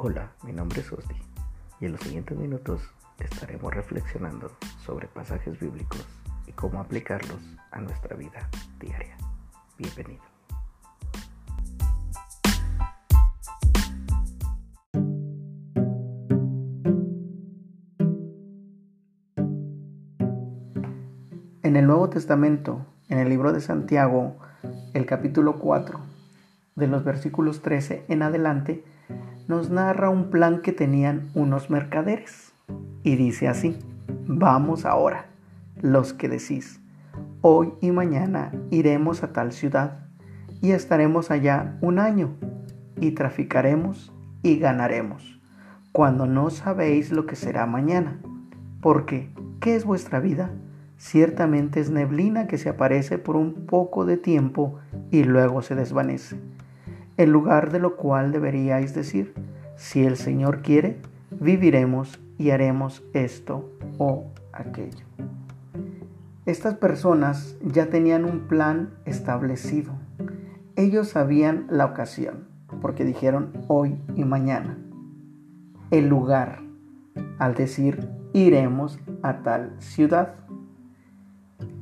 Hola, mi nombre es Osti y en los siguientes minutos estaremos reflexionando sobre pasajes bíblicos y cómo aplicarlos a nuestra vida diaria. Bienvenido. En el Nuevo Testamento, en el libro de Santiago, el capítulo 4, de los versículos 13 en adelante, nos narra un plan que tenían unos mercaderes. Y dice así, vamos ahora, los que decís, hoy y mañana iremos a tal ciudad y estaremos allá un año y traficaremos y ganaremos, cuando no sabéis lo que será mañana. Porque, ¿qué es vuestra vida? Ciertamente es neblina que se aparece por un poco de tiempo y luego se desvanece en lugar de lo cual deberíais decir, si el Señor quiere, viviremos y haremos esto o aquello. Estas personas ya tenían un plan establecido. Ellos sabían la ocasión, porque dijeron hoy y mañana. El lugar, al decir iremos a tal ciudad.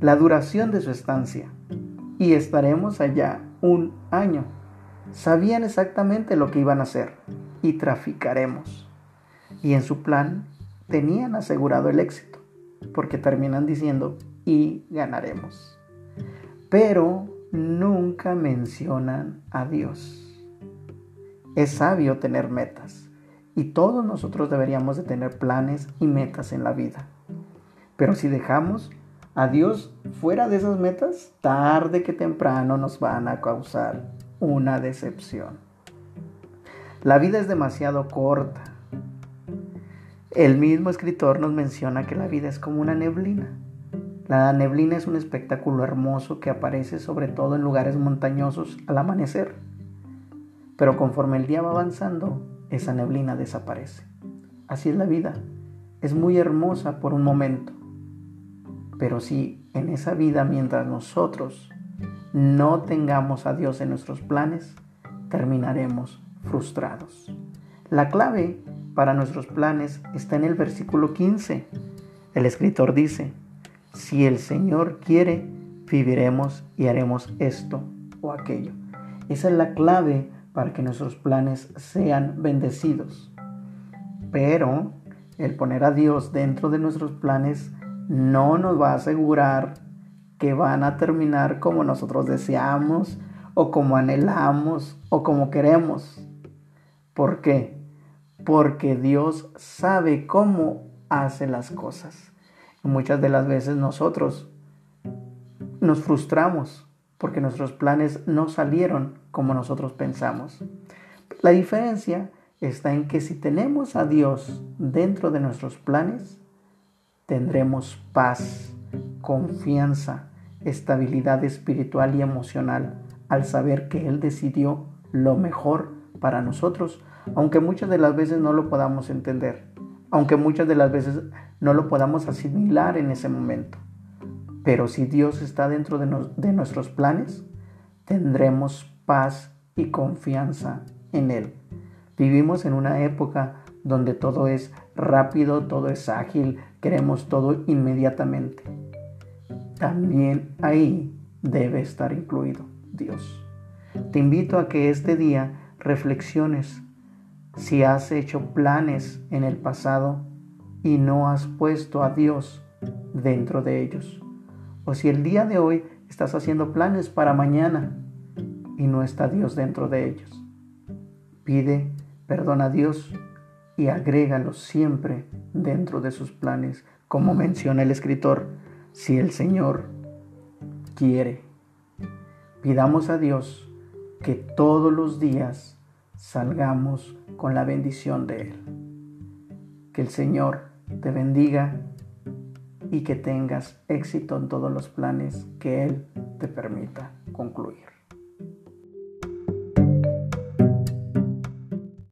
La duración de su estancia, y estaremos allá un año Sabían exactamente lo que iban a hacer y traficaremos. Y en su plan tenían asegurado el éxito, porque terminan diciendo y ganaremos. Pero nunca mencionan a Dios. Es sabio tener metas y todos nosotros deberíamos de tener planes y metas en la vida. Pero si dejamos a Dios fuera de esas metas, tarde que temprano nos van a causar una decepción. La vida es demasiado corta. El mismo escritor nos menciona que la vida es como una neblina. La neblina es un espectáculo hermoso que aparece sobre todo en lugares montañosos al amanecer. Pero conforme el día va avanzando, esa neblina desaparece. Así es la vida. Es muy hermosa por un momento. Pero si en esa vida, mientras nosotros no tengamos a Dios en nuestros planes, terminaremos frustrados. La clave para nuestros planes está en el versículo 15. El escritor dice, si el Señor quiere, viviremos y haremos esto o aquello. Esa es la clave para que nuestros planes sean bendecidos. Pero el poner a Dios dentro de nuestros planes no nos va a asegurar que van a terminar como nosotros deseamos o como anhelamos o como queremos. ¿Por qué? Porque Dios sabe cómo hace las cosas. Muchas de las veces nosotros nos frustramos porque nuestros planes no salieron como nosotros pensamos. La diferencia está en que si tenemos a Dios dentro de nuestros planes, tendremos paz confianza, estabilidad espiritual y emocional al saber que Él decidió lo mejor para nosotros, aunque muchas de las veces no lo podamos entender, aunque muchas de las veces no lo podamos asimilar en ese momento. Pero si Dios está dentro de, nuestros planes, tendremos paz y confianza en Él. Vivimos en una época donde todo es rápido, todo es ágil, queremos todo inmediatamente también ahí debe estar incluido Dios. Te invito a que este día reflexiones si has hecho planes en el pasado y no has puesto a Dios dentro de ellos. O si el día de hoy estás haciendo planes para mañana y no está Dios dentro de ellos. Pide perdón a Dios y agrégalo siempre dentro de sus planes, como menciona el escritor si el Señor quiere. Pidamos a Dios que todos los días salgamos con la bendición de Él. Que el Señor te bendiga y que tengas éxito en todos los planes que Él te permita concluir.